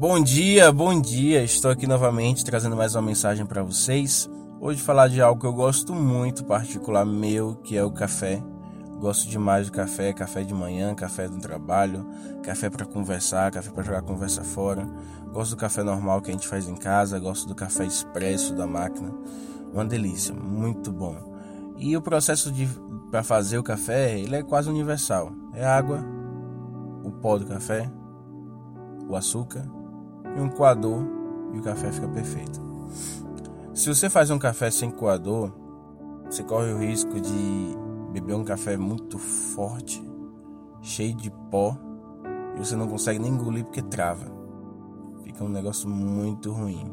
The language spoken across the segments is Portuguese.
Bom dia, bom dia. Estou aqui novamente trazendo mais uma mensagem para vocês. Hoje falar de algo que eu gosto muito, particular meu, que é o café. Gosto demais do café, café de manhã, café do trabalho, café para conversar, café para jogar conversa fora. Gosto do café normal que a gente faz em casa, gosto do café expresso da máquina. Uma delícia, muito bom. E o processo para fazer o café, ele é quase universal. É água, o pó do café, o açúcar e um coador e o café fica perfeito. Se você faz um café sem coador, você corre o risco de beber um café muito forte, cheio de pó, e você não consegue nem engolir porque trava. Fica um negócio muito ruim.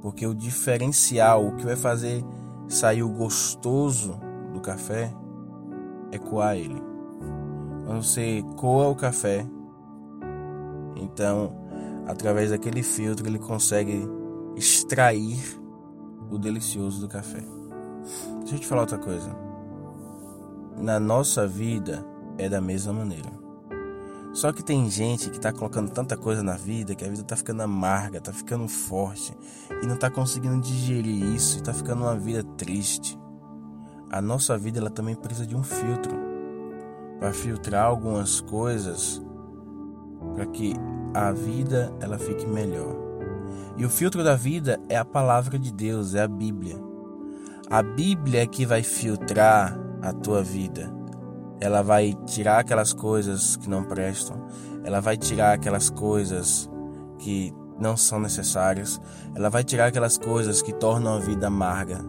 Porque o diferencial, o que vai fazer sair o gostoso do café é coar ele. Quando você coa o café, então através daquele filtro ele consegue extrair o delicioso do café. Deixa eu te falar outra coisa na nossa vida é da mesma maneira. Só que tem gente que tá colocando tanta coisa na vida que a vida tá ficando amarga, tá ficando forte e não tá conseguindo digerir isso e tá ficando uma vida triste. A nossa vida ela também precisa de um filtro para filtrar algumas coisas para que a vida ela fique melhor. E o filtro da vida é a palavra de Deus, é a Bíblia. A Bíblia é que vai filtrar a tua vida. Ela vai tirar aquelas coisas que não prestam, ela vai tirar aquelas coisas que não são necessárias, ela vai tirar aquelas coisas que tornam a vida amarga.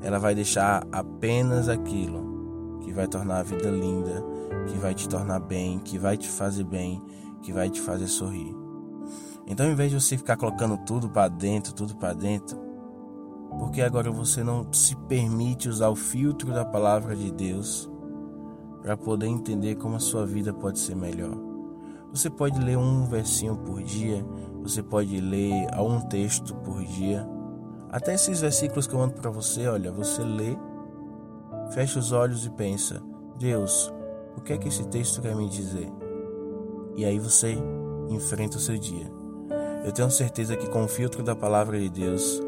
Ela vai deixar apenas aquilo que vai tornar a vida linda, que vai te tornar bem, que vai te fazer bem, que vai te fazer sorrir. Então, em vez de você ficar colocando tudo para dentro, tudo para dentro, porque agora você não se permite usar o filtro da palavra de Deus para poder entender como a sua vida pode ser melhor. Você pode ler um versinho por dia, você pode ler um texto por dia. Até esses versículos que eu mando para você, olha, você lê, fecha os olhos e pensa: Deus, o que é que esse texto quer me dizer? E aí você enfrenta o seu dia. Eu tenho certeza que com o filtro da palavra de Deus,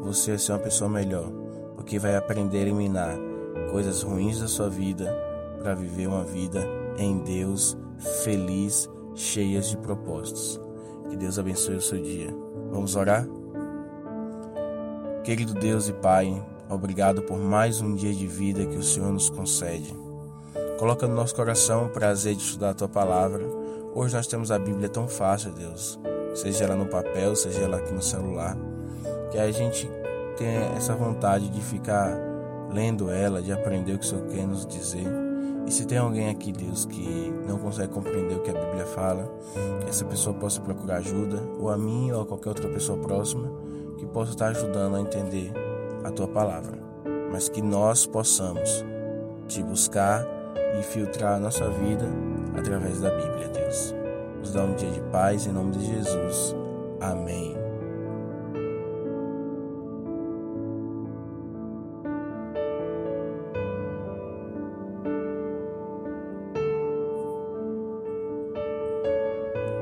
você vai ser uma pessoa melhor, porque vai aprender a eliminar coisas ruins da sua vida para viver uma vida em Deus feliz, cheias de propósitos. Que Deus abençoe o seu dia. Vamos orar? Querido Deus e Pai, obrigado por mais um dia de vida que o Senhor nos concede. Coloca no nosso coração o prazer de estudar a tua palavra. Hoje nós temos a Bíblia tão fácil, Deus. Seja ela no papel, seja ela aqui no celular que a gente tenha essa vontade de ficar lendo ela, de aprender o que o Senhor quer nos dizer. E se tem alguém aqui, Deus, que não consegue compreender o que a Bíblia fala, que essa pessoa possa procurar ajuda, ou a mim ou a qualquer outra pessoa próxima, que possa estar ajudando a entender a tua palavra. Mas que nós possamos te buscar e filtrar a nossa vida através da Bíblia, Deus. Nos dá um dia de paz em nome de Jesus.